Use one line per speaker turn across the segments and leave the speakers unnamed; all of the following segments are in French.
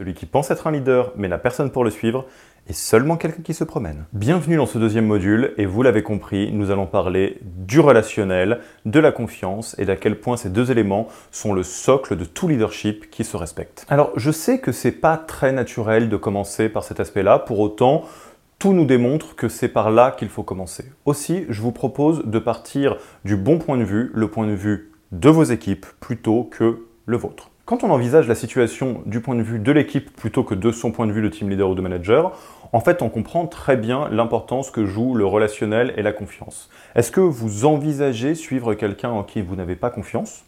Celui qui pense être un leader mais n'a personne pour le suivre est seulement quelqu'un qui se promène. Bienvenue dans ce deuxième module et vous l'avez compris, nous allons parler du relationnel, de la confiance et d'à quel point ces deux éléments sont le socle de tout leadership qui se respecte. Alors je sais que c'est pas très naturel de commencer par cet aspect-là, pour autant tout nous démontre que c'est par là qu'il faut commencer. Aussi, je vous propose de partir du bon point de vue, le point de vue de vos équipes plutôt que le vôtre. Quand on envisage la situation du point de vue de l'équipe plutôt que de son point de vue de team leader ou de manager, en fait, on comprend très bien l'importance que joue le relationnel et la confiance. Est-ce que vous envisagez suivre quelqu'un en qui vous n'avez pas confiance?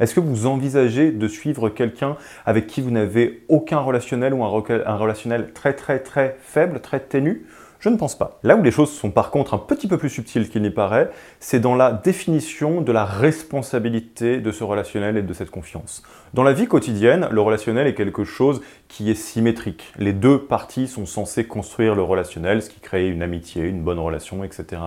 Est-ce que vous envisagez de suivre quelqu'un avec qui vous n'avez aucun relationnel ou un, relationnel très très très faible, très ténu? Je ne pense pas. Là où les choses sont par contre un petit peu plus subtiles qu'il n'y paraît, c'est dans la définition de la responsabilité de ce relationnel et de cette confiance. Dans la vie quotidienne, le relationnel est quelque chose qui est symétrique. Les deux parties sont censées construire le relationnel, ce qui crée une amitié, une bonne relation, etc.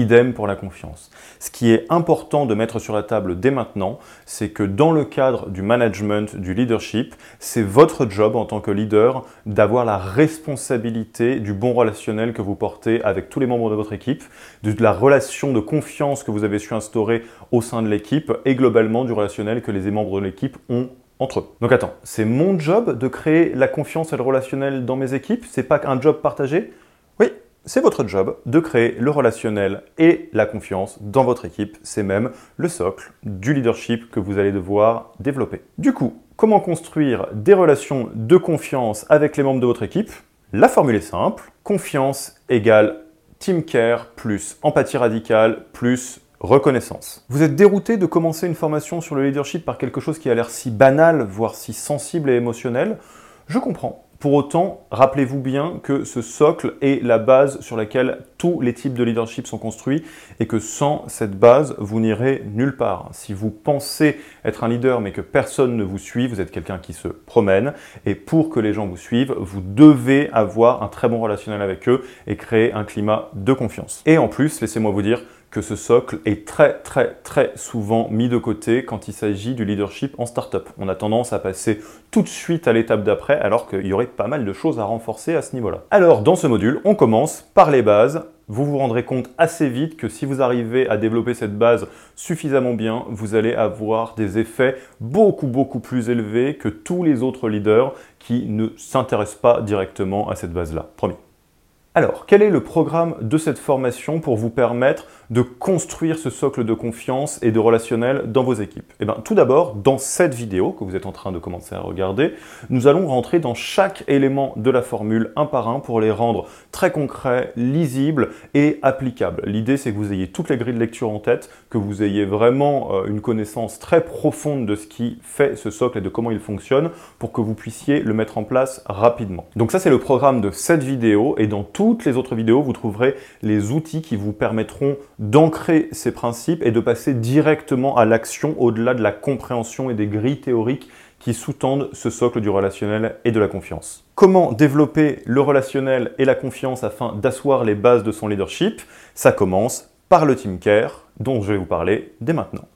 Idem pour la confiance. Ce qui est important de mettre sur la table dès maintenant, c'est que dans le cadre du management, du leadership, c'est votre job en tant que leader d'avoir la responsabilité du bon relationnel que vous portez avec tous les membres de votre équipe, de la relation de confiance que vous avez su instaurer au sein de l'équipe et globalement du relationnel que les membres de l'équipe ont entre eux. Donc attends, c'est mon job de créer la confiance et le relationnel dans mes équipes? C'est pas un job partagé? Oui, c'est votre job de créer le relationnel et la confiance dans votre équipe. C'est même le socle du leadership que vous allez devoir développer. Du coup, comment construire des relations de confiance avec les membres de votre équipe? La formule est simple. Confiance égale team care plus empathie radicale plus reconnaissance. Vous êtes dérouté de commencer une formation sur le leadership par quelque chose qui a l'air si banal, voire si sensible et émotionnel? Je comprends. Pour autant, rappelez-vous bien que ce socle est la base sur laquelle tous les types de leadership sont construits et que sans cette base, vous n'irez nulle part. Si vous pensez être un leader mais que personne ne vous suit, vous êtes quelqu'un qui se promène et pour que les gens vous suivent, vous devez avoir un très bon relationnel avec eux et créer un climat de confiance. Et en plus, laissez-moi vous dire, que ce socle est très très très souvent mis de côté quand il s'agit du leadership en startup. On a tendance à passer tout de suite à l'étape d'après alors qu'il y aurait pas mal de choses à renforcer à ce niveau-là. Alors dans ce module, on commence par les bases. Vous vous rendrez compte assez vite que si vous arrivez à développer cette base suffisamment bien, vous allez avoir des effets beaucoup beaucoup plus élevés que tous les autres leaders qui ne s'intéressent pas directement à cette base-là. Premier. Alors, quel est le programme de cette formation pour vous permettre de construire ce socle de confiance et de relationnel dans vos équipes? Eh bien, tout d'abord, dans cette vidéo que vous êtes en train de commencer à regarder, nous allons rentrer dans chaque élément de la formule un par un pour les rendre très concrets, lisibles et applicables. L'idée, c'est que vous ayez toutes les grilles de lecture en tête, que vous ayez vraiment euh, une connaissance très profonde de ce qui fait ce socle et de comment il fonctionne pour que vous puissiez le mettre en place rapidement. Donc ça, c'est le programme de cette vidéo et dans toutes les autres vidéos, vous trouverez les outils qui vous permettront d'ancrer ces principes et de passer directement à l'action au-delà de la compréhension et des grilles théoriques qui sous-tendent ce socle du relationnel et de la confiance. Comment développer le relationnel et la confiance afin d'asseoir les bases de son leadership? Ça commence par le team care dont je vais vous parler dès maintenant.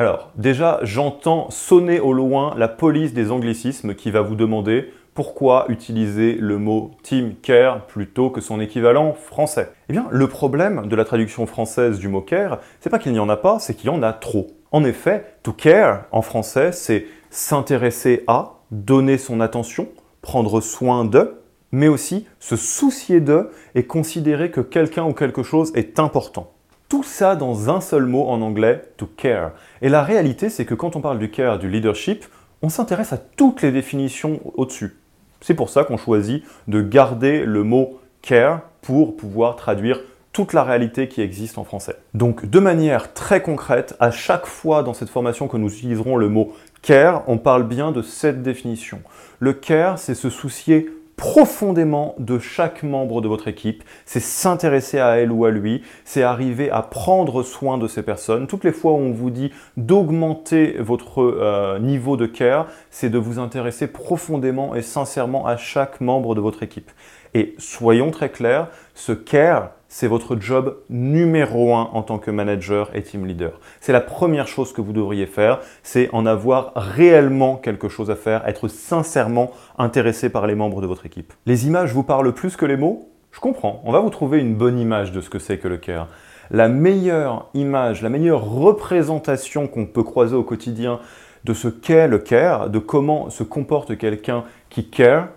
Alors, déjà, j'entends sonner au loin la police des anglicismes qui va vous demander pourquoi utiliser le mot team care plutôt que son équivalent français Eh bien, le problème de la traduction française du mot care, c'est pas qu'il n'y en a pas, c'est qu'il y en a trop. En effet, to care en français, c'est s'intéresser à, donner son attention, prendre soin de, mais aussi se soucier de et considérer que quelqu'un ou quelque chose est important. Tout ça dans un seul mot en anglais, to care. Et la réalité, c'est que quand on parle du care, du leadership, on s'intéresse à toutes les définitions au-dessus. C'est pour ça qu'on choisit de garder le mot care pour pouvoir traduire toute la réalité qui existe en français. Donc de manière très concrète, à chaque fois dans cette formation que nous utiliserons le mot care, on parle bien de cette définition. Le care, c'est se soucier profondément de chaque membre de votre équipe, c'est s'intéresser à elle ou à lui, c'est arriver à prendre soin de ces personnes. Toutes les fois où on vous dit d'augmenter votre euh, niveau de care, c'est de vous intéresser profondément et sincèrement à chaque membre de votre équipe. Et soyons très clairs, ce care, c'est votre job numéro un en tant que manager et team leader. C'est la première chose que vous devriez faire, c'est en avoir réellement quelque chose à faire, être sincèrement intéressé par les membres de votre équipe. Les images vous parlent plus que les mots? Je comprends, on va vous trouver une bonne image de ce que c'est que le care. La meilleure image, la meilleure représentation qu'on peut croiser au quotidien de ce qu'est le care, de comment se comporte quelqu'un qui care,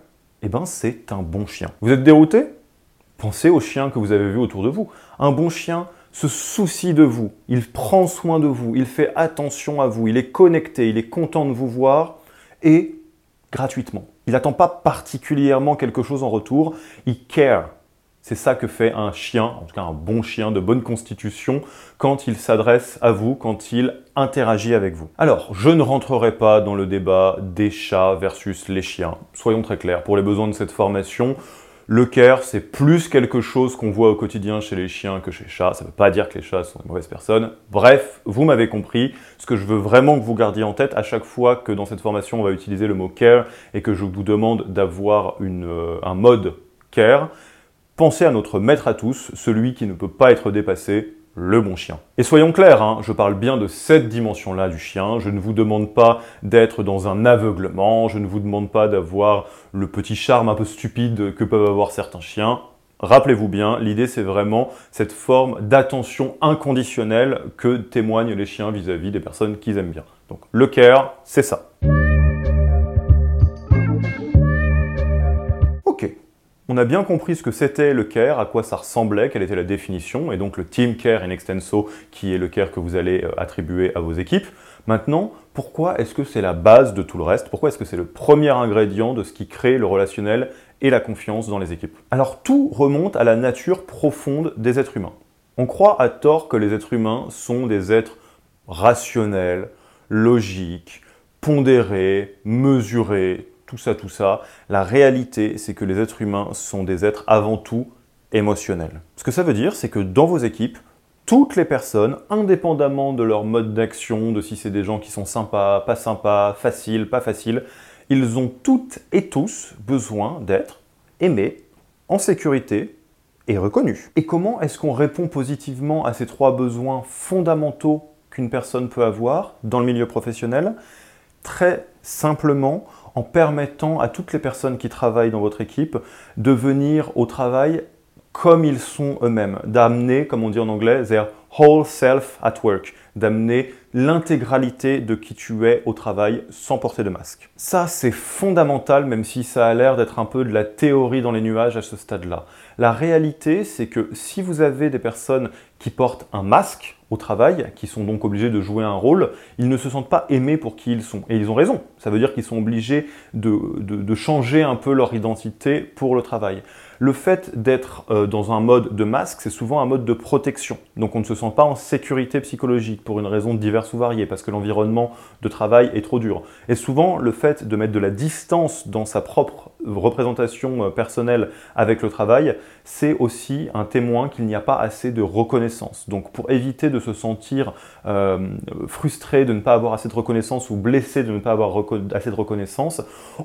eh ben c'est un bon chien. Vous êtes dérouté? Pensez au chien que vous avez vu autour de vous. Un bon chien se soucie de vous, il prend soin de vous, il fait attention à vous, il est connecté, il est content de vous voir et gratuitement. Il n'attend pas particulièrement quelque chose en retour, il care. C'est ça que fait un chien, en tout cas un bon chien de bonne constitution, quand il s'adresse à vous, quand il interagit avec vous. Alors, je ne rentrerai pas dans le débat des chats versus les chiens. Soyons très clairs, pour les besoins de cette formation, le care, c'est plus quelque chose qu'on voit au quotidien chez les chiens que chez les chats. Ça ne veut pas dire que les chats sont des mauvaises personnes. Bref, vous m'avez compris. Ce que je veux vraiment que vous gardiez en tête à chaque fois que dans cette formation on va utiliser le mot care et que je vous demande d'avoir euh, un mode care, pensez à notre maître à tous, celui qui ne peut pas être dépassé, le bon chien. Et soyons clairs, hein, je parle bien de cette dimension-là du chien, je ne vous demande pas d'être dans un aveuglement, je ne vous demande pas d'avoir le petit charme un peu stupide que peuvent avoir certains chiens. Rappelez-vous bien, l'idée c'est vraiment cette forme d'attention inconditionnelle que témoignent les chiens vis-à-vis des personnes qu'ils aiment bien. Donc le care, c'est ça. On a bien compris ce que c'était le care, à quoi ça ressemblait, quelle était la définition, et donc le team care in extenso, qui est le care que vous allez euh, attribuer à vos équipes. Maintenant, pourquoi est-ce que c'est la base de tout le reste? Pourquoi est-ce que c'est le premier ingrédient de ce qui crée le relationnel et la confiance dans les équipes? Alors tout remonte à la nature profonde des êtres humains. On croit à tort que les êtres humains sont des êtres rationnels, logiques, pondérés, mesurés, tout ça, tout ça. La réalité, c'est que les êtres humains sont des êtres avant tout émotionnels. Ce que ça veut dire, c'est que dans vos équipes, toutes les personnes, indépendamment de leur mode d'action, de si c'est des gens qui sont sympas, pas sympas, faciles, pas faciles, ils ont toutes et tous besoin d'être aimés, en sécurité et reconnus. Et comment est-ce qu'on répond positivement à ces trois besoins fondamentaux qu'une personne peut avoir dans le milieu professionnel? Très simplement en permettant à toutes les personnes qui travaillent dans votre équipe de venir au travail comme ils sont eux-mêmes, d'amener, comme on dit en anglais, their whole self at work, d'amener l'intégralité de qui tu es au travail sans porter de masque. Ça, c'est fondamental, même si ça a l'air d'être un peu de la théorie dans les nuages à ce stade-là. La réalité, c'est que si vous avez des personnes qui portent un masque au travail, qui sont donc obligés de jouer un rôle, ils ne se sentent pas aimés pour qui ils sont. Et ils ont raison. Ça veut dire qu'ils sont obligés de, changer un peu leur identité pour le travail. Le fait d'être euh, dans un mode de masque, c'est souvent un mode de protection. Donc on ne se sent pas en sécurité psychologique pour une raison diverse ou variée, parce que l'environnement de travail est trop dur. Et souvent, le fait de mettre de la distance dans sa propre représentation euh, personnelle avec le travail, c'est aussi un témoin qu'il n'y a pas assez de reconnaissance. Donc pour éviter de se sentir euh, frustré de ne pas avoir assez de reconnaissance ou blessé de ne pas avoir assez de reconnaissance,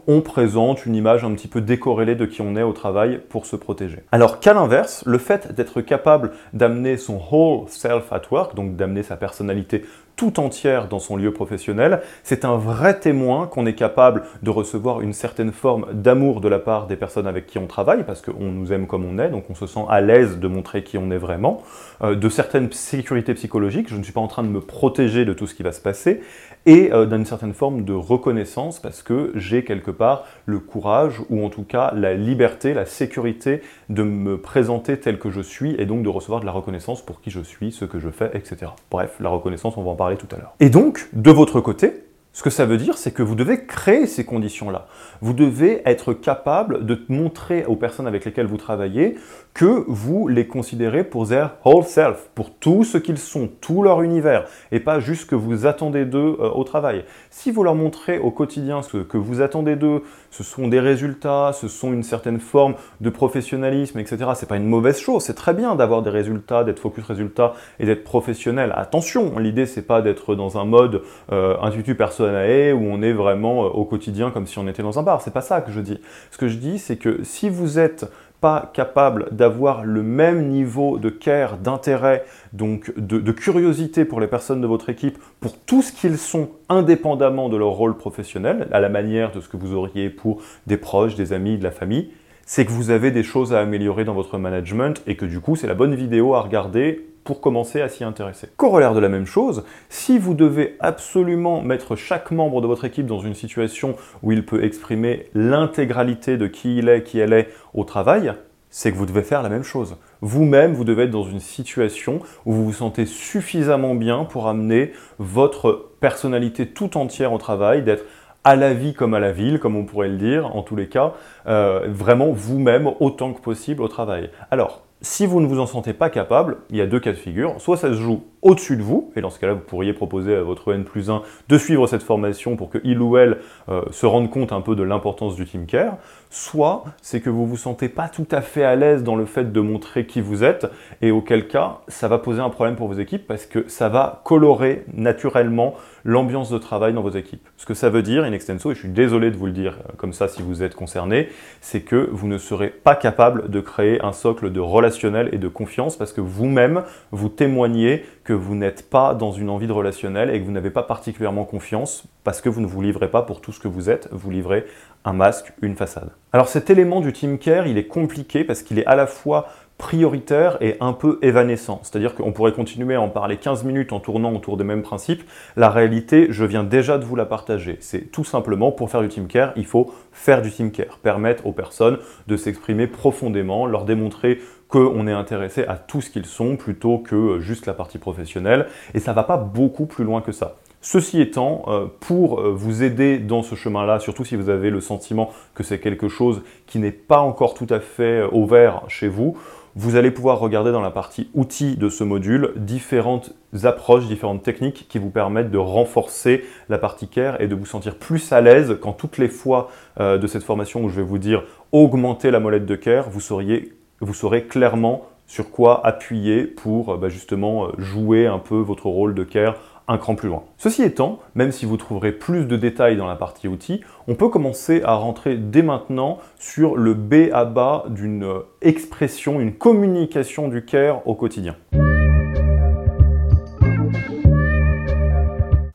on présente une image un petit peu décorrélée de qui on est au travail pour se protéger. Alors qu'à l'inverse, le fait d'être capable d'amener son whole self at work, donc d'amener sa personnalité tout entière dans son lieu professionnel. C'est un vrai témoin qu'on est capable de recevoir une certaine forme d'amour de la part des personnes avec qui on travaille, parce qu'on nous aime comme on est, donc on se sent à l'aise de montrer qui on est vraiment, de certaines sécurités psychologiques, je ne suis pas en train de me protéger de tout ce qui va se passer, et euh, d'une certaine forme de reconnaissance, parce que j'ai quelque part le courage, ou en tout cas la liberté, la sécurité de me présenter tel que je suis, et donc de recevoir de la reconnaissance pour qui je suis, ce que je fais, etc. Bref, la reconnaissance, on va en parler tout à l'heure. Et donc, de votre côté, ce que ça veut dire, c'est que vous devez créer ces conditions-là. Vous devez être capable de montrer aux personnes avec lesquelles vous travaillez que vous les considérez pour their whole self, pour tout ce qu'ils sont, tout leur univers, et pas juste ce que vous attendez d'eux euh, au travail. Si vous leur montrez au quotidien ce que vous attendez d'eux, ce sont des résultats, ce sont une certaine forme de professionnalisme, etc. C'est pas une mauvaise chose. C'est très bien d'avoir des résultats, d'être focus résultats et d'être professionnel. Attention, l'idée c'est pas d'être dans un mode euh, intuitu personae où on est vraiment euh, au quotidien comme si on était dans un bar. C'est pas ça que je dis. Ce que je dis, c'est que si vous êtes pas capable d'avoir le même niveau de care, d'intérêt, donc de, curiosité pour les personnes de votre équipe, pour tout ce qu'ils sont indépendamment de leur rôle professionnel, à la manière de ce que vous auriez pour des proches, des amis, de la famille, c'est que vous avez des choses à améliorer dans votre management et que du coup c'est la bonne vidéo à regarder pour commencer à s'y intéresser. Corollaire de la même chose, si vous devez absolument mettre chaque membre de votre équipe dans une situation où il peut exprimer l'intégralité de qui il est, qui elle est au travail, c'est que vous devez faire la même chose. Vous-même, vous devez être dans une situation où vous vous sentez suffisamment bien pour amener votre personnalité tout entière au travail, d'être à la vie comme à la ville, comme on pourrait le dire, en tous les cas, euh, vraiment vous-même autant que possible au travail. Alors, si vous ne vous en sentez pas capable, il y a deux cas de figure. Soit ça se joue au-dessus de vous, et dans ce cas-là, vous pourriez proposer à votre N plus 1 de suivre cette formation pour qu'il ou elle euh, se rende compte un peu de l'importance du team care. Soit c'est que vous vous sentez pas tout à fait à l'aise dans le fait de montrer qui vous êtes, et auquel cas, ça va poser un problème pour vos équipes parce que ça va colorer naturellement l'ambiance de travail dans vos équipes. Ce que ça veut dire, in extenso, et je suis désolé de vous le dire euh, comme ça si vous êtes concerné, c'est que vous ne serez pas capable de créer un socle de relationnel et de confiance parce que vous-même, vous témoignez que vous n'êtes pas dans une envie de relationnel et que vous n'avez pas particulièrement confiance parce que vous ne vous livrez pas pour tout ce que vous êtes, vous livrez un masque, une façade. Alors cet élément du team care, il est compliqué parce qu'il est à la fois prioritaire et un peu évanescent. C'est-à-dire qu'on pourrait continuer à en parler 15 minutes en tournant autour des mêmes principes. La réalité, je viens déjà de vous la partager. C'est tout simplement, pour faire du team care, il faut faire du team care, permettre aux personnes de s'exprimer profondément, leur démontrer qu'on est intéressé à tout ce qu'ils sont plutôt que juste la partie professionnelle. Et ça va pas beaucoup plus loin que ça. Ceci étant, euh, pour euh, vous aider dans ce chemin-là, surtout si vous avez le sentiment que c'est quelque chose qui n'est pas encore tout à fait euh, ouvert chez vous, vous allez pouvoir regarder dans la partie outils de ce module différentes approches, différentes techniques qui vous permettent de renforcer la partie care et de vous sentir plus à l'aise quand toutes les fois de cette formation où je vais vous dire augmenter la molette de care, vous, vous saurez clairement sur quoi appuyer pour bah, justement jouer un peu votre rôle de care un cran plus loin. Ceci étant, même si vous trouverez plus de détails dans la partie outils, on peut commencer à rentrer dès maintenant sur le B à bas d'une expression, une communication du care au quotidien.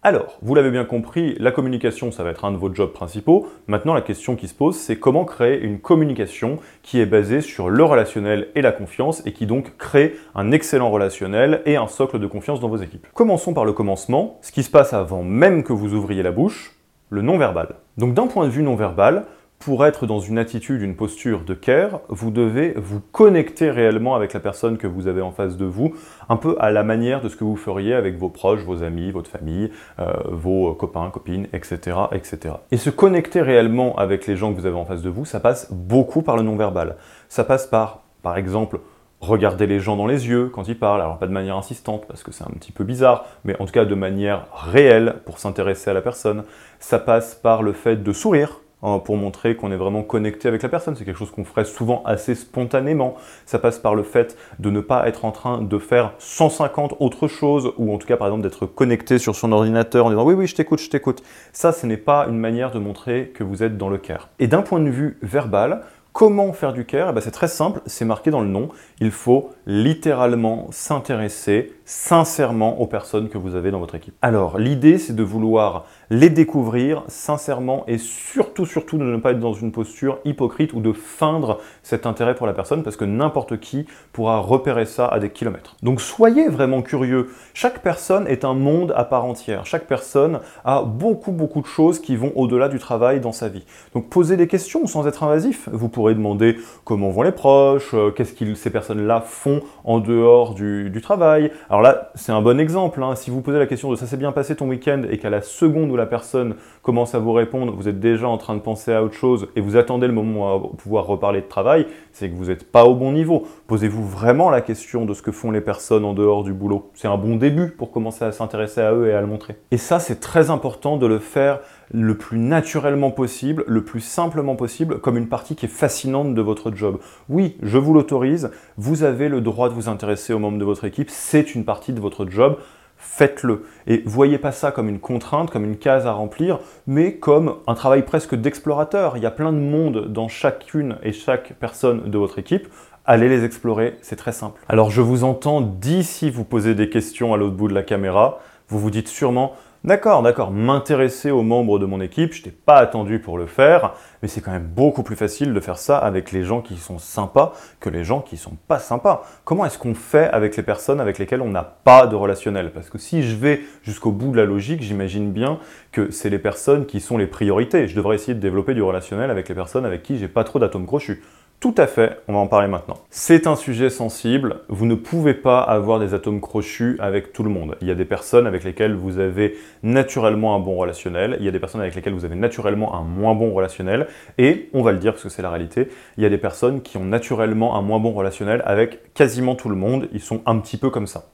Alors, vous l'avez bien compris, la communication, ça va être un de vos jobs principaux. Maintenant, la question qui se pose, c'est comment créer une communication qui est basée sur le relationnel et la confiance et qui donc crée un excellent relationnel et un socle de confiance dans vos équipes. Commençons par le commencement, ce qui se passe avant même que vous ouvriez la bouche, le non-verbal. Donc d'un point de vue non-verbal, pour être dans une attitude, une posture de care, vous devez vous connecter réellement avec la personne que vous avez en face de vous, un peu à la manière de ce que vous feriez avec vos proches, vos amis, votre famille, euh, vos copains, copines, etc., etc. Et se connecter réellement avec les gens que vous avez en face de vous, ça passe beaucoup par le non-verbal. Ça passe par, par exemple, regarder les gens dans les yeux quand ils parlent, alors pas de manière insistante parce que c'est un petit peu bizarre, mais en tout cas de manière réelle pour s'intéresser à la personne. Ça passe par le fait de sourire Hein, pour montrer qu'on est vraiment connecté avec la personne. C'est quelque chose qu'on ferait souvent assez spontanément. Ça passe par le fait de ne pas être en train de faire 150 autres choses, ou en tout cas par exemple d'être connecté sur son ordinateur en disant oui oui je t'écoute, je t'écoute. Ça ce n'est pas une manière de montrer que vous êtes dans le cœur. Et d'un point de vue verbal, Comment faire du care? Eh ben, C'est très simple, c'est marqué dans le nom. Il faut littéralement s'intéresser sincèrement aux personnes que vous avez dans votre équipe. Alors, l'idée, c'est de vouloir les découvrir sincèrement et surtout, surtout de ne pas être dans une posture hypocrite ou de feindre cet intérêt pour la personne parce que n'importe qui pourra repérer ça à des kilomètres. Donc, soyez vraiment curieux. Chaque personne est un monde à part entière. Chaque personne a beaucoup, beaucoup de choses qui vont au-delà du travail dans sa vie. Donc, posez des questions sans être invasif. Vous pourrez demander comment vont les proches, euh, qu'est-ce que ces personnes-là font en dehors du, du travail. Alors là, c'est un bon exemple. Hein. Si vous posez la question de ça s'est bien passé ton week-end et qu'à la seconde où la personne commence à vous répondre, vous êtes déjà en train de penser à autre chose et vous attendez le moment où pouvoir reparler de travail, c'est que vous n'êtes pas au bon niveau. Posez-vous vraiment la question de ce que font les personnes en dehors du boulot. C'est un bon début pour commencer à s'intéresser à eux et à le montrer. Et ça, c'est très important de le faire le plus naturellement possible, le plus simplement possible, comme une partie qui est fascinante de votre job. Oui, je vous l'autorise, vous avez le droit de vous intéresser aux membres de votre équipe, c'est une partie de votre job, faites-le. Et voyez pas ça comme une contrainte, comme une case à remplir, mais comme un travail presque d'explorateur. Il y a plein de monde dans chacune et chaque personne de votre équipe. Allez les explorer, c'est très simple. Alors je vous entends d'ici vous poser des questions à l'autre bout de la caméra. Vous vous dites sûrement, D'accord, d'accord, m'intéresser aux membres de mon équipe, je t'ai pas attendu pour le faire, mais c'est quand même beaucoup plus facile de faire ça avec les gens qui sont sympas que les gens qui sont pas sympas. Comment est-ce qu'on fait avec les personnes avec lesquelles on n'a pas de relationnel? Parce que si je vais jusqu'au bout de la logique, j'imagine bien que c'est les personnes qui sont les priorités. Je devrais essayer de développer du relationnel avec les personnes avec qui j'ai pas trop d'atomes crochus. Tout à fait, on va en parler maintenant. C'est un sujet sensible, vous ne pouvez pas avoir des atomes crochus avec tout le monde. Il y a des personnes avec lesquelles vous avez naturellement un bon relationnel, il y a des personnes avec lesquelles vous avez naturellement un moins bon relationnel, et on va le dire parce que c'est la réalité, il y a des personnes qui ont naturellement un moins bon relationnel avec quasiment tout le monde, ils sont un petit peu comme ça.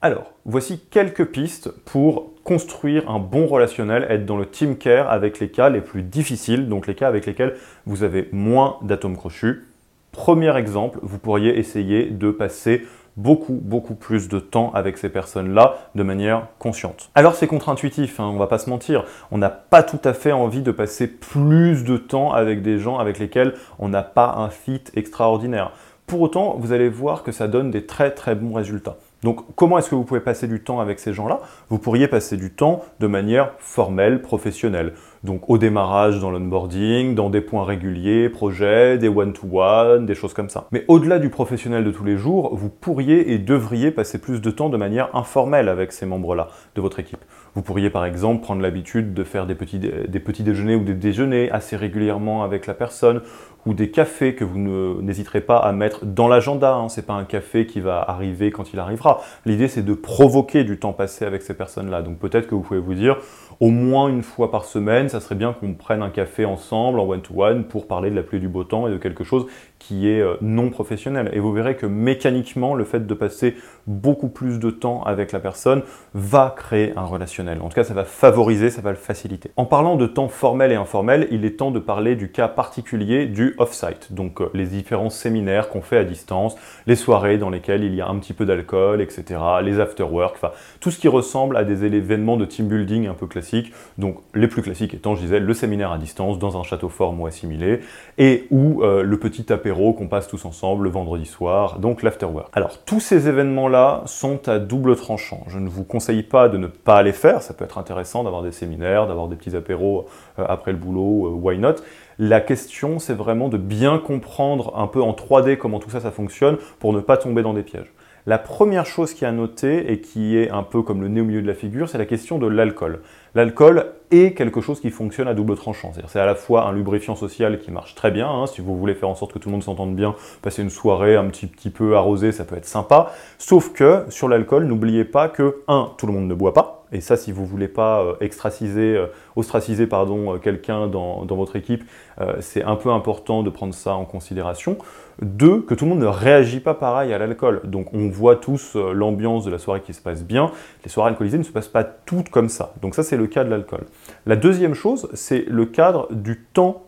Alors, voici quelques pistes pour construire un bon relationnel, être dans le team care avec les cas les plus difficiles, donc les cas avec lesquels vous avez moins d'atomes crochus. Premier exemple, vous pourriez essayer de passer beaucoup, beaucoup plus de temps avec ces personnes-là de manière consciente. Alors c'est contre-intuitif, hein, on va pas se mentir, on n'a pas tout à fait envie de passer plus de temps avec des gens avec lesquels on n'a pas un fit extraordinaire. Pour autant, vous allez voir que ça donne des très très bons résultats. Donc comment est-ce que vous pouvez passer du temps avec ces gens-là? Vous pourriez passer du temps de manière formelle, professionnelle. Donc au démarrage dans l'onboarding, dans des points réguliers, projets, des one-to-one, des choses comme ça. Mais au-delà du professionnel de tous les jours, vous pourriez et devriez passer plus de temps de manière informelle avec ces membres-là de votre équipe. Vous pourriez par exemple prendre l'habitude de faire des petits, déjeuners ou des déjeuners assez régulièrement avec la personne, ou des cafés que vous n'hésiterez pas à mettre dans l'agenda. Hein. Ce n'est pas un café qui va arriver quand il arrivera. L'idée, c'est de provoquer du temps passé avec ces personnes-là. Donc peut-être que vous pouvez vous dire, au moins une fois par semaine, ça serait bien qu'on prenne un café ensemble en one-to-one pour parler de la pluie du beau temps et de quelque chose qui est euh, non professionnel. Et vous verrez que mécaniquement, le fait de passer beaucoup plus de temps avec la personne va créer un relationnel. En tout cas, ça va favoriser, ça va le faciliter. En parlant de temps formel et informel, il est temps de parler du cas particulier du off-site. Donc euh, les différents séminaires qu'on fait à distance, les soirées dans lesquelles il y a un petit peu d'alcool, etc., les after-work, enfin tout ce qui ressemble à des événements de team building un peu classiques. Donc les plus classiques étant, je disais, le séminaire à distance dans un château fort ou assimilé, et ou euh, le petit qu'on passe tous ensemble le vendredi soir, donc l'afterwork. Alors tous ces événements-là sont à double tranchant. Je ne vous conseille pas de ne pas les faire, ça peut être intéressant d'avoir des séminaires, d'avoir des petits apéros euh, après le boulot, why not? La question, c'est vraiment de bien comprendre un peu en 3D comment tout ça, ça fonctionne pour ne pas tomber dans des pièges. La première chose qui est à noter et qui est un peu comme le nez au milieu de la figure, c'est la question de l'alcool. L'alcool est quelque chose qui fonctionne à double tranchant. C'est à la fois un lubrifiant social qui marche très bien, hein, si vous voulez faire en sorte que tout le monde s'entende bien, passer une soirée un petit, petit peu arrosée, ça peut être sympa. Sauf que sur l'alcool, n'oubliez pas que, un, tout le monde ne boit pas, et ça, si vous ne voulez pas euh, euh, ostraciser euh, quelqu'un dans, dans, votre équipe, c'est un peu important de prendre ça en considération. Deux, que tout le monde ne réagit pas pareil à l'alcool. Donc on voit tous l'ambiance de la soirée qui se passe bien. Les soirées alcoolisées ne se passent pas toutes comme ça. Donc ça, c'est le cas de l'alcool. La deuxième chose, c'est le cadre du temps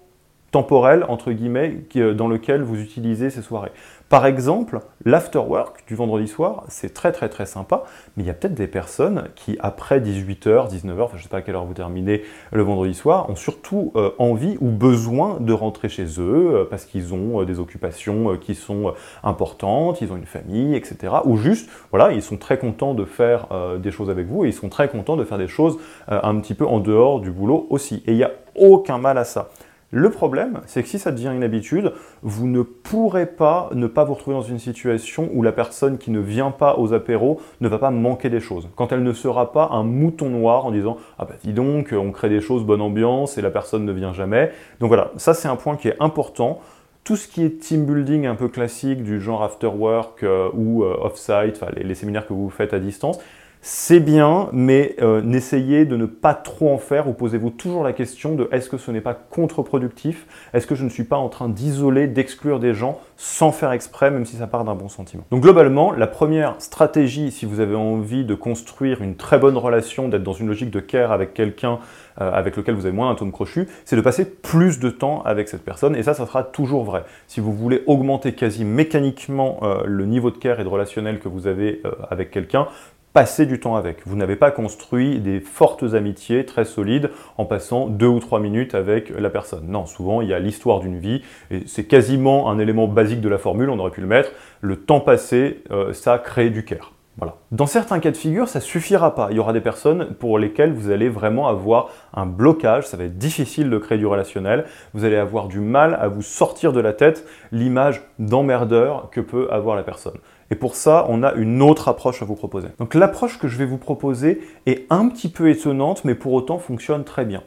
temporel, entre guillemets, dans lequel vous utilisez ces soirées. Par exemple, l'afterwork du vendredi soir, c'est très très très sympa, mais il y a peut-être des personnes qui, après 18h, 19h, enfin je ne sais pas à quelle heure vous terminez le vendredi soir, ont surtout euh, envie ou besoin de rentrer chez eux euh, parce qu'ils ont euh, des occupations qui sont importantes, ils ont une famille, etc. Ou juste, voilà, ils sont très contents de faire des choses avec vous et ils sont très contents de faire des choses un petit peu en dehors du boulot aussi. Et il n'y a aucun mal à ça. Le problème, c'est que si ça devient une habitude, vous ne pourrez pas ne pas vous retrouver dans une situation où la personne qui ne vient pas aux apéros ne va pas manquer des choses. Quand elle ne sera pas un mouton noir en disant Ah bah dis donc, on crée des choses, bonne ambiance, et la personne ne vient jamais. Donc voilà, ça c'est un point qui est important. Tout ce qui est team building un peu classique du genre after work euh, ou euh, off-site, les séminaires que vous faites à distance, c'est bien, mais euh, n'essayez de ne pas trop en faire ou posez-vous toujours la question de est-ce que ce n'est pas contre-productif? Est-ce que je ne suis pas en train d'isoler, d'exclure des gens sans faire exprès, même si ça part d'un bon sentiment? Donc globalement, la première stratégie, si vous avez envie de construire une très bonne relation, d'être dans une logique de care avec quelqu'un euh, avec lequel vous avez moins un tome crochu, c'est de passer plus de temps avec cette personne, et ça, ça sera toujours vrai. Si vous voulez augmenter quasi mécaniquement euh, le niveau de care et de relationnel que vous avez avec quelqu'un, passer du temps avec. Vous n'avez pas construit des fortes amitiés très solides en passant deux ou trois minutes avec la personne. Non, souvent il y a l'histoire d'une vie et c'est quasiment un élément basique de la formule, on aurait pu le mettre. Le temps passé, euh, ça crée du care. Voilà. Dans certains cas de figure, ça suffira pas. Il y aura des personnes pour lesquelles vous allez vraiment avoir un blocage, ça va être difficile de créer du relationnel, vous allez avoir du mal à vous sortir de la tête l'image d'emmerdeur que peut avoir la personne. Et pour ça, on a une autre approche à vous proposer. Donc l'approche que je vais vous proposer est un petit peu étonnante, mais pour autant fonctionne très bien.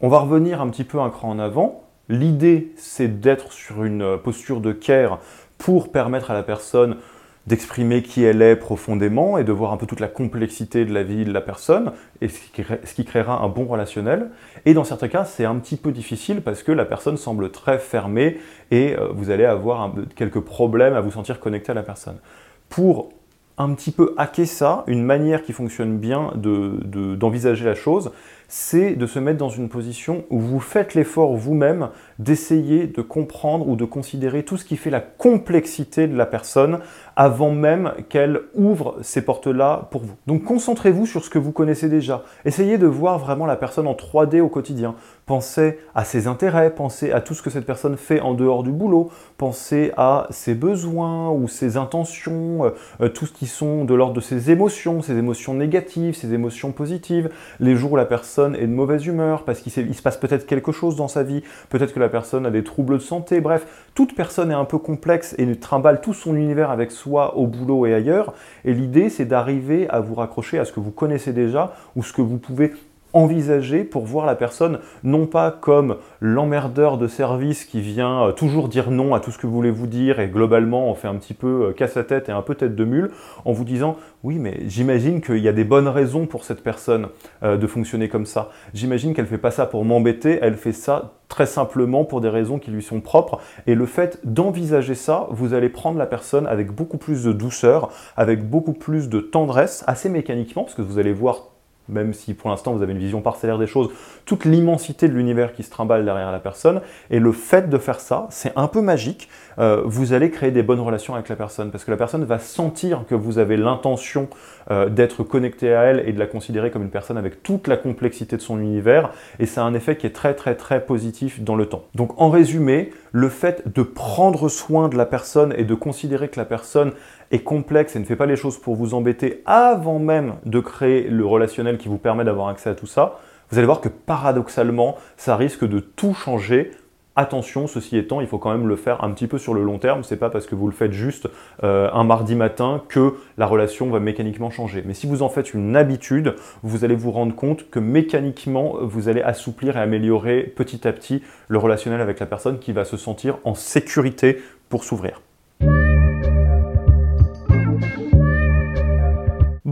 On va revenir un petit peu un cran en avant. L'idée, c'est d'être sur une posture de care pour permettre à la personne d'exprimer qui elle est profondément et de voir un peu toute la complexité de la vie de la personne, et ce qui, créera un bon relationnel. Et dans certains cas, c'est un petit peu difficile parce que la personne semble très fermée et euh, vous allez avoir quelques problèmes à vous sentir connecté à la personne. Pour un petit peu hacker ça, une manière qui fonctionne bien d'envisager la chose, c'est de se mettre dans une position où vous faites l'effort vous-même d'essayer de comprendre ou de considérer tout ce qui fait la complexité de la personne avant même qu'elle ouvre ces portes-là pour vous. Donc concentrez-vous sur ce que vous connaissez déjà. Essayez de voir vraiment la personne en 3D au quotidien. Pensez à ses intérêts, pensez à tout ce que cette personne fait en dehors du boulot, pensez à ses besoins ou ses intentions, euh, tout ce qui sont de l'ordre de ses émotions, ses émotions négatives, ses émotions positives, les jours la personne est de mauvaise humeur, parce qu'il se passe peut-être quelque chose dans sa vie, peut-être que la personne a des troubles de santé, bref, toute personne est un peu complexe et trimballe tout son univers avec soi au boulot et ailleurs, et l'idée c'est d'arriver à vous raccrocher à ce que vous connaissez déjà ou ce que vous pouvez envisager pour voir la personne non pas comme l'emmerdeur de service qui vient euh, toujours dire non à tout ce que vous voulez vous dire et globalement on fait un petit peu euh, casse à tête et un peu tête de mule en vous disant oui mais j'imagine qu'il y a des bonnes raisons pour cette personne euh, de fonctionner comme ça. J'imagine qu'elle fait pas ça pour m'embêter, elle fait ça très simplement pour des raisons qui lui sont propres et le fait d'envisager ça, vous allez prendre la personne avec beaucoup plus de douceur, avec beaucoup plus de tendresse, assez mécaniquement parce que vous allez voir même si pour l'instant vous avez une vision parcellaire des choses, toute l'immensité de l'univers qui se trimballe derrière la personne. Et le fait de faire ça, c'est un peu magique. Euh, vous allez créer des bonnes relations avec la personne parce que la personne va sentir que vous avez l'intention euh, d'être connecté à elle et de la considérer comme une personne avec toute la complexité de son univers. Et c'est un effet qui est très très très positif dans le temps. Donc en résumé, le fait de prendre soin de la personne et de considérer que la personne complexe et ne fait pas les choses pour vous embêter avant même de créer le relationnel qui vous permet d'avoir accès à tout ça, vous allez voir que paradoxalement, ça risque de tout changer Attention, ceci étant, il faut quand même le faire un petit peu sur le long terme. C'est pas parce que vous le faites juste euh, un mardi matin que la relation va mécaniquement changer. Mais si vous en faites une habitude, vous allez vous rendre compte que mécaniquement, vous allez assouplir et améliorer petit à petit le relationnel avec la personne qui va se sentir en sécurité pour s'ouvrir.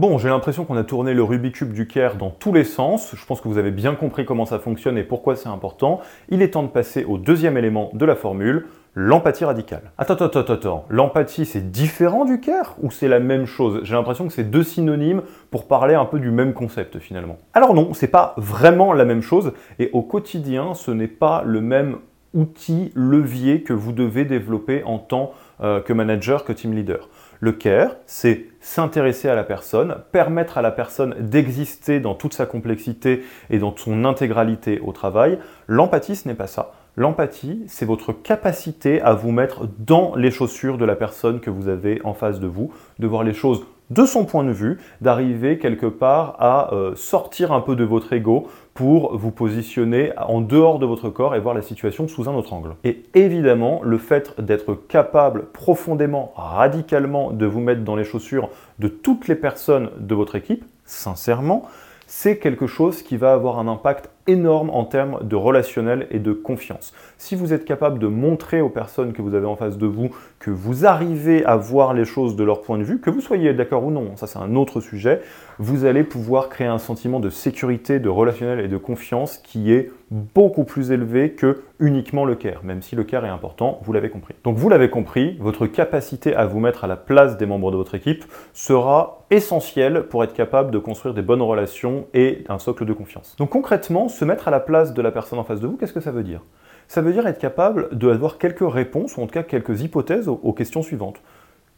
Bon, j'ai l'impression qu'on a tourné le Rubik's Cube du Caire dans tous les sens. Je pense que vous avez bien compris comment ça fonctionne et pourquoi c'est important. Il est temps de passer au deuxième élément de la formule, l'empathie radicale. Attends, attends, attends, attends. L'empathie, c'est différent du care ou c'est la même chose? J'ai l'impression que c'est deux synonymes pour parler un peu du même concept finalement. Alors non, c'est pas vraiment la même chose et au quotidien, ce n'est pas le même outil, levier que vous devez développer en tant euh, que manager, que team leader. Le care, c'est s'intéresser à la personne, permettre à la personne d'exister dans toute sa complexité et dans son intégralité au travail. L'empathie, ce n'est pas ça. L'empathie, c'est votre capacité à vous mettre dans les chaussures de la personne que vous avez en face de vous, de voir les choses de son point de vue, d'arriver quelque part à euh, sortir un peu de votre ego pour vous positionner en dehors de votre corps et voir la situation sous un autre angle. Et évidemment, le fait d'être capable profondément, radicalement de vous mettre dans les chaussures de toutes les personnes de votre équipe, sincèrement, c'est quelque chose qui va avoir un impact énorme en termes de relationnel et de confiance. Si vous êtes capable de montrer aux personnes que vous avez en face de vous que vous arrivez à voir les choses de leur point de vue, que vous soyez d'accord ou non, ça c'est un autre sujet, vous allez pouvoir créer un sentiment de sécurité, de relationnel et de confiance qui est beaucoup plus élevé que uniquement le care, même si le care est important, vous l'avez compris. Donc vous l'avez compris, votre capacité à vous mettre à la place des membres de votre équipe sera essentielle pour être capable de construire des bonnes relations et un socle de confiance. Donc concrètement, se mettre à la place de la personne en face de vous, qu'est-ce que ça veut dire? Ça veut dire être capable d'avoir quelques réponses, ou en tout cas quelques hypothèses aux, questions suivantes.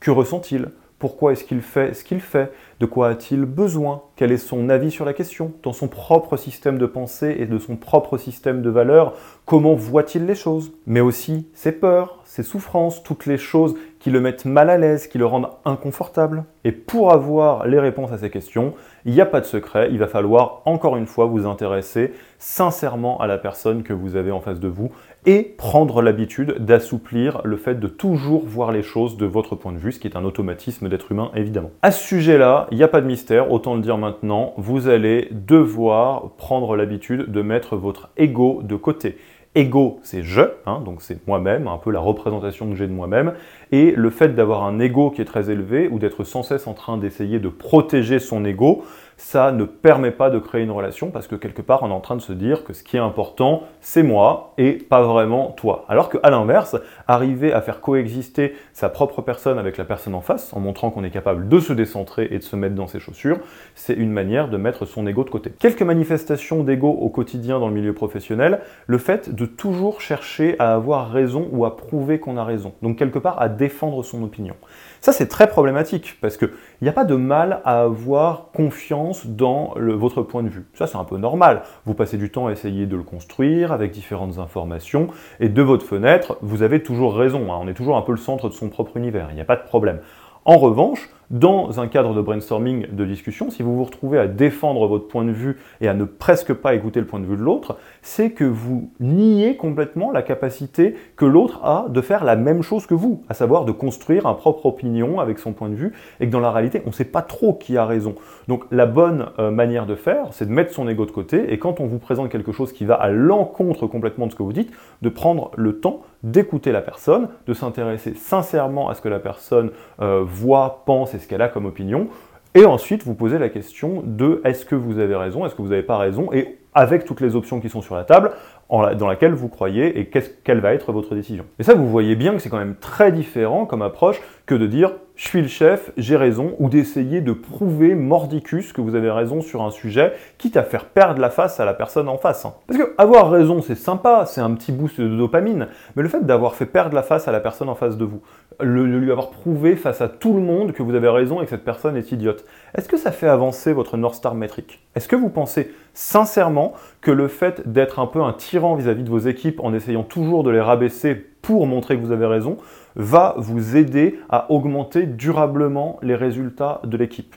Que ressent-il? Pourquoi est-ce qu'il fait ce qu'il fait De quoi a-t-il besoin Quel est son avis sur la question Dans son propre système de pensée et de son propre système de valeurs, comment voit-il les choses? Mais aussi ses peurs, ses souffrances, toutes les choses qui le mettent mal à l'aise, qui le rendent inconfortable. Et pour avoir les réponses à ces questions, il n'y a pas de secret, il va falloir encore une fois vous intéresser sincèrement à la personne que vous avez en face de vous et prendre l'habitude d'assouplir le fait de toujours voir les choses de votre point de vue, ce qui est un automatisme d'être humain évidemment. À ce sujet-là, il n'y a pas de mystère, autant le dire maintenant, vous allez devoir prendre l'habitude de mettre votre ego de côté. Ego, c'est je, hein, donc c'est moi-même, un peu la représentation que j'ai de moi-même. Et le fait d'avoir un ego qui est très élevé ou d'être sans cesse en train d'essayer de protéger son ego, ça ne permet pas de créer une relation parce que quelque part on est en train de se dire que ce qui est important c'est moi et pas vraiment toi. Alors qu'à l'inverse, arriver à faire coexister sa propre personne avec la personne en face en montrant qu'on est capable de se décentrer et de se mettre dans ses chaussures, c'est une manière de mettre son ego de côté. Quelques manifestations d'ego au quotidien dans le milieu professionnel, le fait de toujours chercher à avoir raison ou à prouver qu'on a raison. Donc quelque part à défendre son opinion. Ça, c'est très problématique parce qu'il n'y a pas de mal à avoir confiance dans votre point de vue. Ça, c'est un peu normal. Vous passez du temps à essayer de le construire avec différentes informations et de votre fenêtre, vous avez toujours raison. Hein. On est toujours un peu le centre de son propre univers. Il n'y a pas de problème. En revanche, dans un cadre de brainstorming, de discussion, si vous vous retrouvez à défendre votre point de vue et à ne presque pas écouter le point de vue de l'autre, c'est que vous niez complètement la capacité que l'autre a de faire la même chose que vous, à savoir de construire un propre opinion avec son point de vue, et que dans la réalité, on ne sait pas trop qui a raison. Donc la bonne euh, manière de faire, c'est de mettre son ego de côté, et quand on vous présente quelque chose qui va à l'encontre complètement de ce que vous dites, de prendre le temps d'écouter la personne, de s'intéresser sincèrement à ce que la personne euh, voit, pense et ce qu'elle a comme opinion. Et ensuite, vous posez la question de est-ce que vous avez raison, est-ce que vous n'avez pas raison, et avec toutes les options qui sont sur la table, dans laquelle vous croyez et quelle va être votre décision. Et ça, vous voyez bien que c'est quand même très différent comme approche que de dire je suis le chef, j'ai raison, ou d'essayer de prouver mordicus que vous avez raison sur un sujet, quitte à faire perdre la face à la personne en face. Hein. Parce que avoir raison, c'est sympa, c'est un petit boost de dopamine, mais le fait d'avoir fait perdre la face à la personne en face de vous, le, lui avoir prouvé face à tout le monde que vous avez raison et que cette personne est idiote, est-ce que ça fait avancer votre North Star métrique? Est-ce que vous pensez sincèrement que le fait d'être un peu un tyran vis à -vis de vos équipes en essayant toujours de les rabaisser pour montrer que vous avez raison, va vous aider à augmenter durablement les résultats de l'équipe.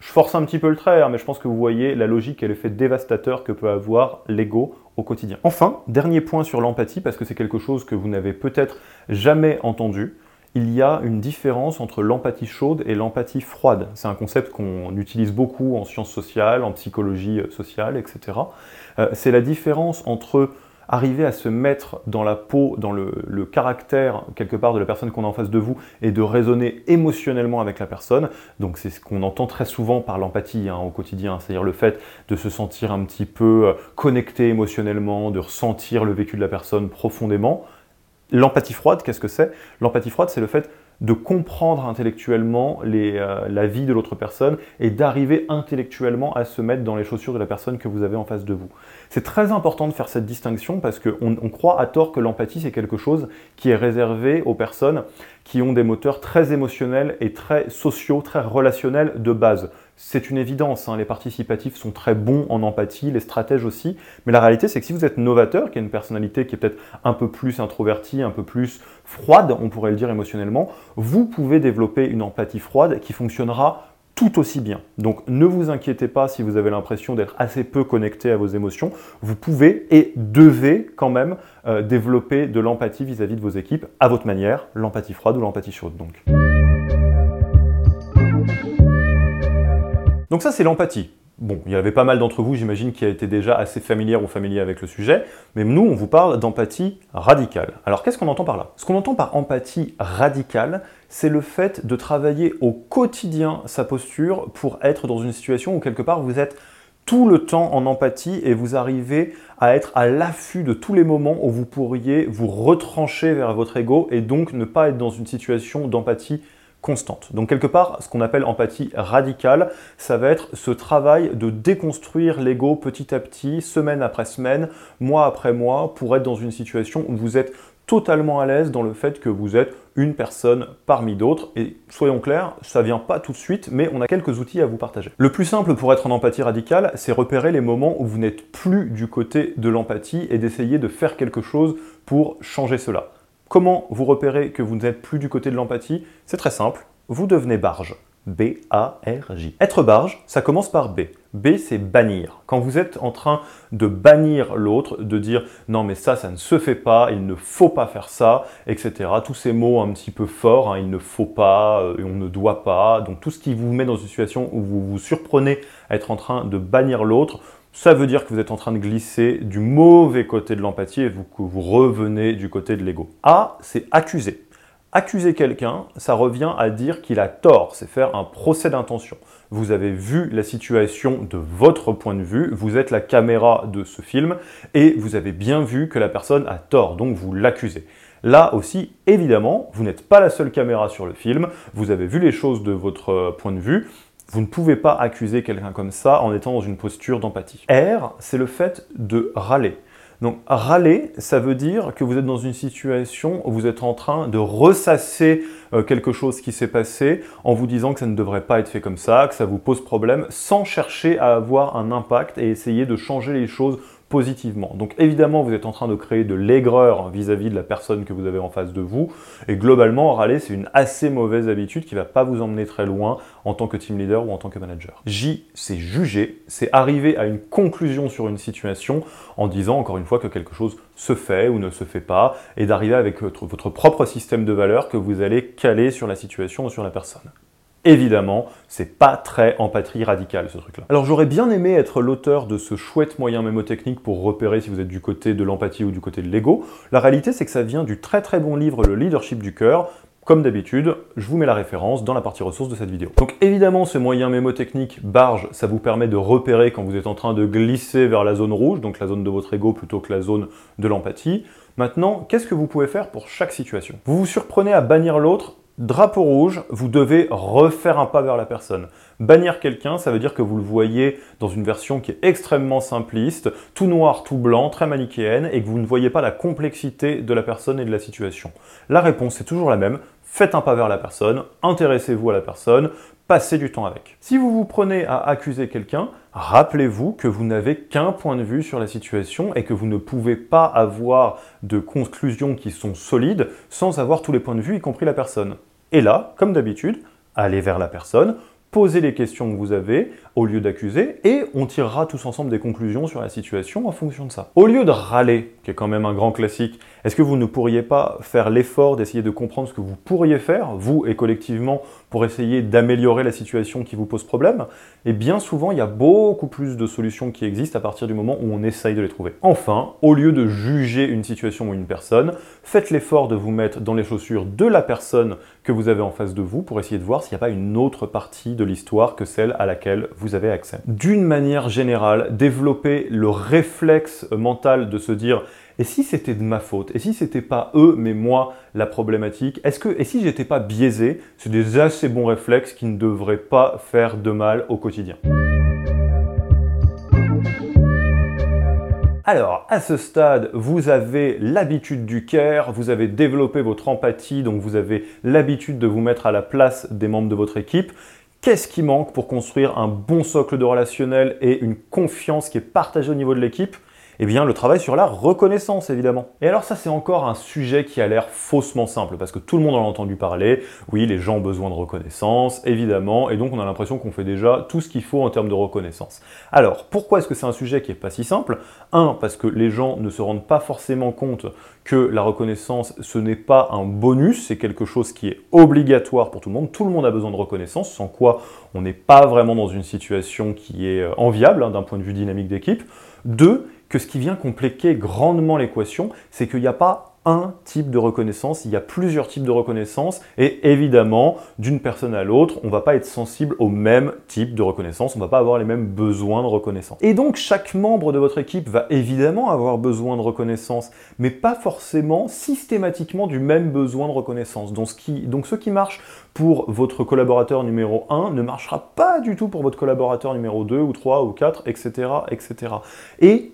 Je force un petit peu le trait, hein, mais je pense que vous voyez la logique et l'effet dévastateur que peut avoir l'ego au quotidien. Enfin, dernier point sur l'empathie, parce que c'est quelque chose que vous n'avez peut-être jamais entendu. Il y a une différence entre l'empathie chaude et l'empathie froide. C'est un concept qu'on utilise beaucoup en sciences sociales, en psychologie sociale, etc. Euh, c'est la différence entre arriver à se mettre dans la peau, dans le, caractère quelque part de la personne qu'on a en face de vous et de raisonner émotionnellement avec la personne. Donc c'est ce qu'on entend très souvent par l'empathie hein, au quotidien, c'est-à-dire le fait de se sentir un petit peu euh, connecté émotionnellement, de ressentir le vécu de la personne profondément. L'empathie froide, qu'est-ce que c'est? L'empathie froide, c'est le fait de comprendre intellectuellement euh, la vie de l'autre personne et d'arriver intellectuellement à se mettre dans les chaussures de la personne que vous avez en face de vous. C'est très important de faire cette distinction parce qu'on on croit à tort que l'empathie c'est quelque chose qui est réservé aux personnes qui ont des moteurs très émotionnels et très sociaux, très relationnels de base. C'est une évidence, hein, les participatifs sont très bons en empathie, les stratèges aussi, mais la réalité c'est que si vous êtes novateur, qui a une personnalité qui est peut-être un peu plus introvertie, un peu plus froide, on pourrait le dire émotionnellement, vous pouvez développer une empathie froide qui fonctionnera tout aussi bien. Donc ne vous inquiétez pas si vous avez l'impression d'être assez peu connecté à vos émotions. Vous pouvez et devez quand même euh, développer de l'empathie vis-à-vis de vos équipes à votre manière, l'empathie froide ou l'empathie chaude donc. Donc ça c'est l'empathie. Bon, il y avait pas mal d'entre vous, j'imagine, qui a été déjà assez familière ou familier avec le sujet, mais nous, on vous parle d'empathie radicale. Alors, qu'est-ce qu'on entend par là? Ce qu'on entend par empathie radicale, c'est le fait de travailler au quotidien sa posture pour être dans une situation où quelque part vous êtes tout le temps en empathie et vous arrivez à être à l'affût de tous les moments où vous pourriez vous retrancher vers votre ego et donc ne pas être dans une situation d'empathie Donc quelque part, ce qu'on appelle empathie radicale, ça va être ce travail de déconstruire l'ego petit à petit, semaine après semaine, mois après mois, pour être dans une situation où vous êtes totalement à l'aise dans le fait que vous êtes une personne parmi d'autres. Et soyons clairs, ça vient pas tout de suite, mais on a quelques outils à vous partager. Le plus simple pour être en empathie radicale, c'est repérer les moments où vous n'êtes plus du côté de l'empathie et d'essayer de faire quelque chose pour changer cela. Comment vous repérez que vous n'êtes plus du côté de l'empathie? C'est très simple, vous devenez barge. B-A-R-J. Être barge, ça commence par B. B, c'est bannir. Quand vous êtes en train de bannir l'autre, de dire non mais ça, ça ne se fait pas, il ne faut pas faire ça, etc. Tous ces mots un petit peu forts, hein, il ne faut pas, euh, on ne doit pas. Donc tout ce qui vous met dans une situation où vous vous surprenez à être en train de bannir l'autre, ça veut dire que vous êtes en train de glisser du mauvais côté de l'empathie et que vous revenez du côté de l'ego. A, c'est accuser. Accuser quelqu'un, ça revient à dire qu'il a tort, c'est faire un procès d'intention. Vous avez vu la situation de votre point de vue, vous êtes la caméra de ce film et vous avez bien vu que la personne a tort, donc vous l'accusez. Là aussi, évidemment, vous n'êtes pas la seule caméra sur le film, vous avez vu les choses de votre point de vue, vous ne pouvez pas accuser quelqu'un comme ça en étant dans une posture d'empathie. R, c'est le fait de râler. Donc râler, ça veut dire que vous êtes dans une situation où vous êtes en train de ressasser euh, quelque chose qui s'est passé en vous disant que ça ne devrait pas être fait comme ça, que ça vous pose problème, sans chercher à avoir un impact et essayer de changer les choses positivement. Donc évidemment, vous êtes en train de créer de l'aigreur vis-à-vis de la personne que vous avez en face de vous. Et globalement, râler, c'est une assez mauvaise habitude qui ne va pas vous emmener très loin en tant que team leader ou en tant que manager. J, c'est juger, c'est arriver à une conclusion sur une situation en disant encore une fois que quelque chose se fait ou ne se fait pas et d'arriver avec votre, propre système de valeurs que vous allez caler sur la situation ou sur la personne évidemment, c'est pas très empathie radicale ce truc-là. Alors j'aurais bien aimé être l'auteur de ce chouette moyen mémotechnique pour repérer si vous êtes du côté de l'empathie ou du côté de l'ego. La réalité, c'est que ça vient du très très bon livre Le leadership du cœur. Comme d'habitude, je vous mets la référence dans la partie ressources de cette vidéo. Donc évidemment, ce moyen mémotechnique barge, ça vous permet de repérer quand vous êtes en train de glisser vers la zone rouge, donc la zone de votre ego plutôt que la zone de l'empathie. Maintenant, qu'est-ce que vous pouvez faire pour chaque situation? Vous vous surprenez à bannir l'autre Drapeau rouge, vous devez refaire un pas vers la personne. Bannir quelqu'un, ça veut dire que vous le voyez dans une version qui est extrêmement simpliste, tout noir, tout blanc, très manichéenne, et que vous ne voyez pas la complexité de la personne et de la situation. La réponse est toujours la même, faites un pas vers la personne, intéressez-vous à la personne, passez du temps avec. Si vous vous prenez à accuser quelqu'un, rappelez-vous que vous n'avez qu'un point de vue sur la situation et que vous ne pouvez pas avoir de conclusions qui sont solides sans avoir tous les points de vue, y compris la personne. Et là, comme d'habitude, allez vers la personne, posez les questions que vous avez au lieu d'accuser et on tirera tous ensemble des conclusions sur la situation en fonction de ça. Au lieu de râler, qui est quand même un grand classique, est-ce que vous ne pourriez pas faire l'effort d'essayer de comprendre ce que vous pourriez faire, vous et collectivement, pour essayer d'améliorer la situation qui vous pose problème Et bien souvent, il y a beaucoup plus de solutions qui existent à partir du moment où on essaye de les trouver. Enfin, au lieu de juger une situation ou une personne, faites l'effort de vous mettre dans les chaussures de la personne que vous avez en face de vous pour essayer de voir s'il n'y a pas une autre partie de l'histoire que celle à laquelle vous avez accès. D'une manière générale, développer le réflexe mental de se dire et si c'était de ma faute Et si c'était pas eux, mais moi, la problématique Est-ce que, et si j'étais pas biaisé C'est des assez bons réflexes qui ne devraient pas faire de mal au quotidien. Alors, à ce stade, vous avez l'habitude du care, vous avez développé votre empathie, donc vous avez l'habitude de vous mettre à la place des membres de votre équipe. Qu'est-ce qui manque pour construire un bon socle de relationnel et une confiance qui est partagée au niveau de l'équipe? Eh bien, le travail sur la reconnaissance, évidemment. Et alors ça, c'est encore un sujet qui a l'air faussement simple, parce que tout le monde en a entendu parler. Oui, les gens ont besoin de reconnaissance, évidemment, et donc on a l'impression qu'on fait déjà tout ce qu'il faut en termes de reconnaissance. Alors, pourquoi est-ce que c'est un sujet qui est pas si simple? Un, parce que les gens ne se rendent pas forcément compte que la reconnaissance, ce n'est pas un bonus, c'est quelque chose qui est obligatoire pour tout le monde. Tout le monde a besoin de reconnaissance, sans quoi on n'est pas vraiment dans une situation qui est euh, enviable hein, d'un point de vue dynamique d'équipe. Deux, que ce qui vient compliquer grandement l'équation, c'est qu'il n'y a pas un type de reconnaissance, il y a plusieurs types de reconnaissance et évidemment, d'une personne à l'autre, on ne va pas être sensible au même type de reconnaissance, on ne va pas avoir les mêmes besoins de reconnaissance. Et donc chaque membre de votre équipe va évidemment avoir besoin de reconnaissance, mais pas forcément systématiquement du même besoin de reconnaissance. Donc ce qui, donc ce qui marche pour votre collaborateur numéro 1 ne marchera pas du tout pour votre collaborateur numéro 2 ou 3 ou 4, etc. etc. Et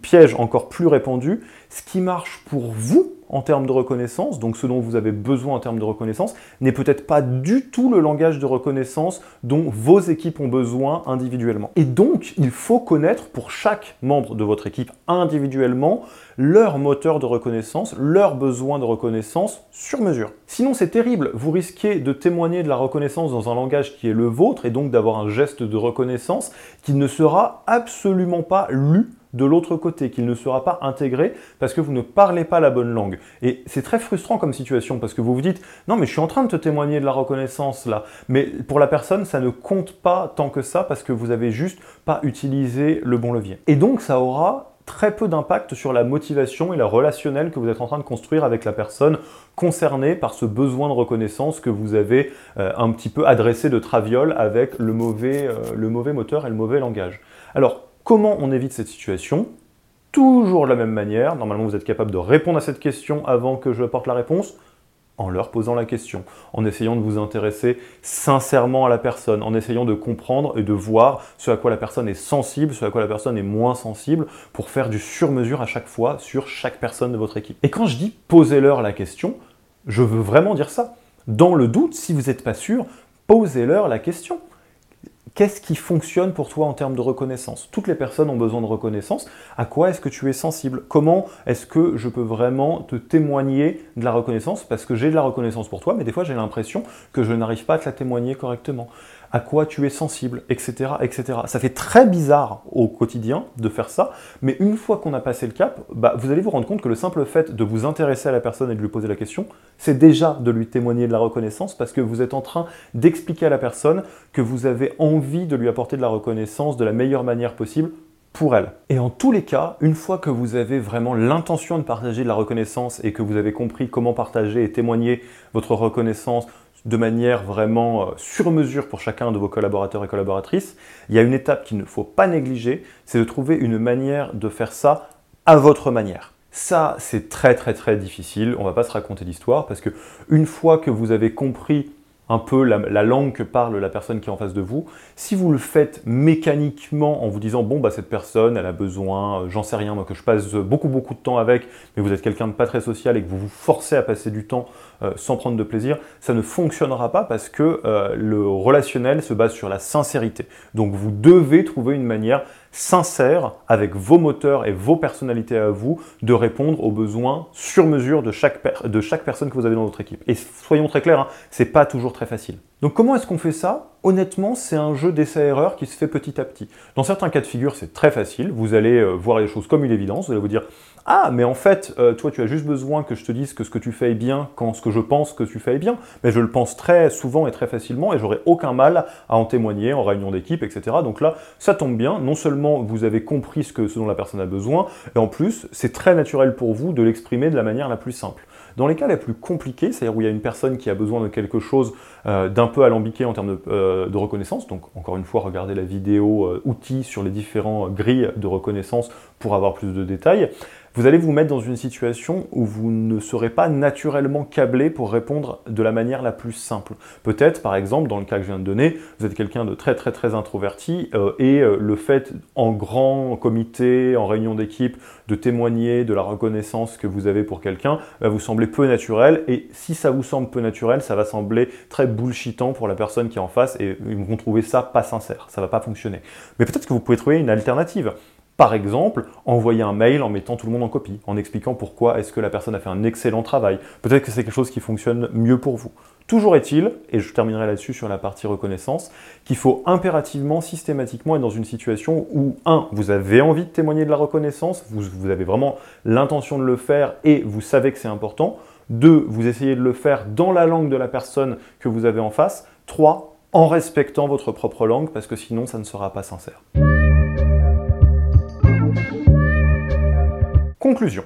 piège encore plus répandu, ce qui marche pour vous en termes de reconnaissance, donc ce dont vous avez besoin en termes de reconnaissance, n'est peut-être pas du tout le langage de reconnaissance dont vos équipes ont besoin individuellement. Et donc, il faut connaître pour chaque membre de votre équipe individuellement leur moteur de reconnaissance, leurs besoins de reconnaissance sur mesure. Sinon, c'est terrible, vous risquez de témoigner de la reconnaissance dans un langage qui est le vôtre et donc d'avoir un geste de reconnaissance qui ne sera absolument pas lu de l'autre côté, qu'il ne sera pas intégré parce que vous ne parlez pas la bonne langue. Et c'est très frustrant comme situation parce que vous vous dites non mais je suis en train de te témoigner de la reconnaissance là, mais pour la personne ça ne compte pas tant que ça parce que vous avez juste pas utilisé le bon levier. Et donc ça aura très peu d'impact sur la motivation et la relationnelle que vous êtes en train de construire avec la personne concernée par ce besoin de reconnaissance que vous avez euh, un petit peu adressé de traviole avec le mauvais, euh, moteur et le mauvais langage. Alors, Comment on évite cette situation Toujours de la même manière. Normalement, vous êtes capable de répondre à cette question avant que je apporte la réponse en leur posant la question, en essayant de vous intéresser sincèrement à la personne, en essayant de comprendre et de voir ce à quoi la personne est sensible, ce à quoi la personne est moins sensible, pour faire du sur-mesure à chaque fois sur chaque personne de votre équipe. Et quand je dis posez-leur la question, je veux vraiment dire ça. Dans le doute, si vous n'êtes pas sûr, posez-leur la question. Qu'est-ce qui fonctionne pour toi en termes de reconnaissance? Toutes les personnes ont besoin de reconnaissance. À quoi est-ce que tu es sensible? Comment est-ce que je peux vraiment te témoigner de la reconnaissance? Parce que j'ai de la reconnaissance pour toi, mais des fois j'ai l'impression que je n'arrive pas à te la témoigner correctement à quoi tu es sensible, etc., etc. Ça fait très bizarre au quotidien de faire ça, mais une fois qu'on a passé le cap, bah, vous allez vous rendre compte que le simple fait de vous intéresser à la personne et de lui poser la question, c'est déjà de lui témoigner de la reconnaissance parce que vous êtes en train d'expliquer à la personne que vous avez envie de lui apporter de la reconnaissance de la meilleure manière possible pour elle. Et en tous les cas, une fois que vous avez vraiment l'intention de partager de la reconnaissance et que vous avez compris comment partager et témoigner votre reconnaissance de manière vraiment euh, sur mesure pour chacun de vos collaborateurs et collaboratrices, il y a une étape qu'il ne faut pas négliger, c'est de trouver une manière de faire ça à votre manière. Ça, c'est très très très difficile, on va pas se raconter l'histoire parce que une fois que vous avez compris un peu la, langue que parle la personne qui est en face de vous. Si vous le faites mécaniquement en vous disant bon bah cette personne elle a besoin, euh, j'en sais rien moi que je passe beaucoup beaucoup de temps avec, mais vous êtes quelqu'un de pas très social et que vous vous forcez à passer du temps euh, sans prendre de plaisir, ça ne fonctionnera pas parce que euh, le relationnel se base sur la sincérité. Donc vous devez trouver une manière sincère avec vos moteurs et vos personnalités à vous de répondre aux besoins sur mesure de chaque, personne que vous avez dans votre équipe. Et soyons très clairs, hein, c'est pas toujours très facile. Donc comment est-ce qu'on fait ça? Honnêtement, c'est un jeu d'essai-erreur qui se fait petit à petit. Dans certains cas de figure, c'est très facile. Vous allez euh, voir les choses comme une évidence. Vous allez vous dire ah, mais en fait, euh, toi, tu as juste besoin que je te dise que ce que tu fais est bien quand ce que je pense que tu fais est bien. Mais je le pense très souvent et très facilement et j'aurai aucun mal à en témoigner en réunion d'équipe, etc. Donc là, ça tombe bien. Non seulement vous avez compris ce, que, ce dont la personne a besoin, et en plus, c'est très naturel pour vous de l'exprimer de la manière la plus simple. Dans les cas les plus compliqués, c'est-à-dire où il y a une personne qui a besoin de quelque chose euh, d'un peu alambiqué en termes de, euh, de, reconnaissance, donc encore une fois, regardez la vidéo outils sur les différents grilles de reconnaissance pour avoir plus de détails vous allez vous mettre dans une situation où vous ne serez pas naturellement câblé pour répondre de la manière la plus simple. Peut-être, par exemple, dans le cas que je viens de donner, vous êtes quelqu'un de très très très introverti euh, et euh, le fait en grand comité, en réunion d'équipe, de témoigner de la reconnaissance que vous avez pour quelqu'un va vous sembler peu naturel et si ça vous semble peu naturel, ça va sembler très bullshitant pour la personne qui est en face et ils vont trouver ça pas sincère, ça va pas fonctionner. Mais peut-être que vous pouvez trouver une alternative. Par exemple, envoyer un mail en mettant tout le monde en copie, en expliquant pourquoi est-ce que la personne a fait un excellent travail. Peut-être que c'est quelque chose qui fonctionne mieux pour vous. Toujours est-il, et je terminerai là-dessus sur la partie reconnaissance, qu'il faut impérativement, systématiquement être dans une situation où, un, vous avez envie de témoigner de la reconnaissance, vous, avez vraiment l'intention de le faire et vous savez que c'est important. Deux, vous essayez de le faire dans la langue de la personne que vous avez en face. Trois, en respectant votre propre langue, parce que sinon ça ne sera pas sincère. Conclusion.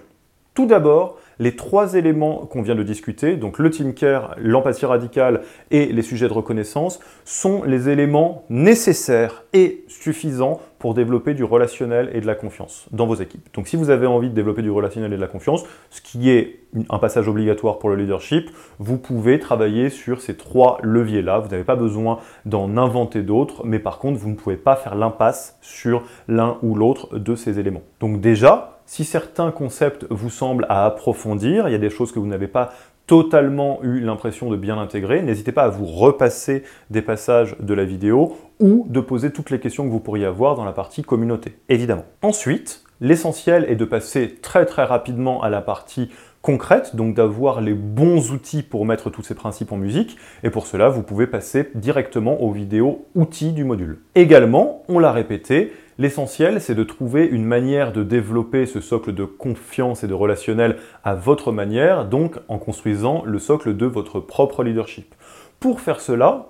Tout d'abord, les trois éléments qu'on vient de discuter, donc le team care, l'empathie radicale et les sujets de reconnaissance, sont les éléments nécessaires et suffisants pour développer du relationnel et de la confiance dans vos équipes. Donc si vous avez envie de développer du relationnel et de la confiance, ce qui est un passage obligatoire pour le leadership, vous pouvez travailler sur ces trois leviers-là. Vous n'avez pas besoin d'en inventer d'autres, mais par contre, vous ne pouvez pas faire l'impasse sur l'un ou l'autre de ces éléments. Donc déjà, si certains concepts vous semblent à approfondir, il y a des choses que vous n'avez pas totalement eu l'impression de bien intégrer, n'hésitez pas à vous repasser des passages de la vidéo ou de poser toutes les questions que vous pourriez avoir dans la partie communauté, évidemment. Ensuite, l'essentiel est de passer très très rapidement à la partie concrète, donc d'avoir les bons outils pour mettre tous ces principes en musique, et pour cela, vous pouvez passer directement aux vidéos outils du module. Également, on l'a répété, L'essentiel, c'est de trouver une manière de développer ce socle de confiance et de relationnel à votre manière, donc en construisant le socle de votre propre leadership. Pour faire cela,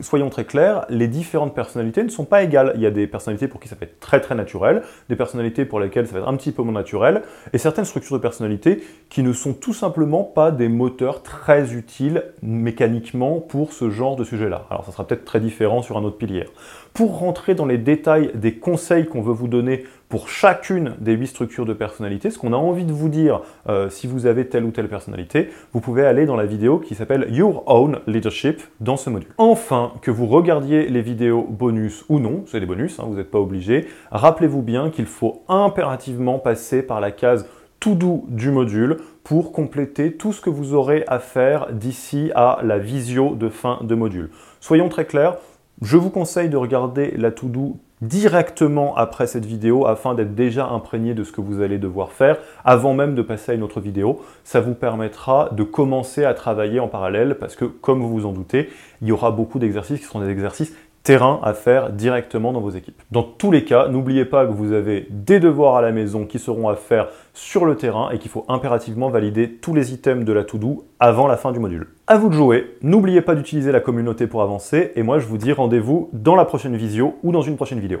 soyons très clairs, les différentes personnalités ne sont pas égales. Il y a des personnalités pour qui ça va être très très naturel, des personnalités pour lesquelles ça va être un petit peu moins naturel, et certaines structures de personnalité qui ne sont tout simplement pas des moteurs très utiles mécaniquement pour ce genre de sujet-là. Alors ça sera peut-être très différent sur un autre pilier. Pour rentrer dans les détails des conseils qu'on veut vous donner pour chacune des huit structures de personnalité, ce qu'on a envie de vous dire euh, si vous avez telle ou telle personnalité, vous pouvez aller dans la vidéo qui s'appelle Your Own Leadership dans ce module. Enfin, que vous regardiez les vidéos bonus ou non, c'est des bonus, hein, vous n'êtes pas obligé, rappelez-vous bien qu'il faut impérativement passer par la case tout doux du module pour compléter tout ce que vous aurez à faire d'ici à la visio de fin de module. Soyons très clairs, je vous conseille de regarder la to-do directement après cette vidéo afin d'être déjà imprégné de ce que vous allez devoir faire avant même de passer à une autre vidéo. Ça vous permettra de commencer à travailler en parallèle parce que comme vous vous en doutez, il y aura beaucoup d'exercices qui seront des exercices terrain à faire directement dans vos équipes. Dans tous les cas, n'oubliez pas que vous avez des devoirs à la maison qui seront à faire sur le terrain et qu'il faut impérativement valider tous les items de la to-do avant la fin du module. À vous de jouer, n'oubliez pas d'utiliser la communauté pour avancer et moi je vous dis rendez-vous dans la prochaine visio ou dans une prochaine vidéo.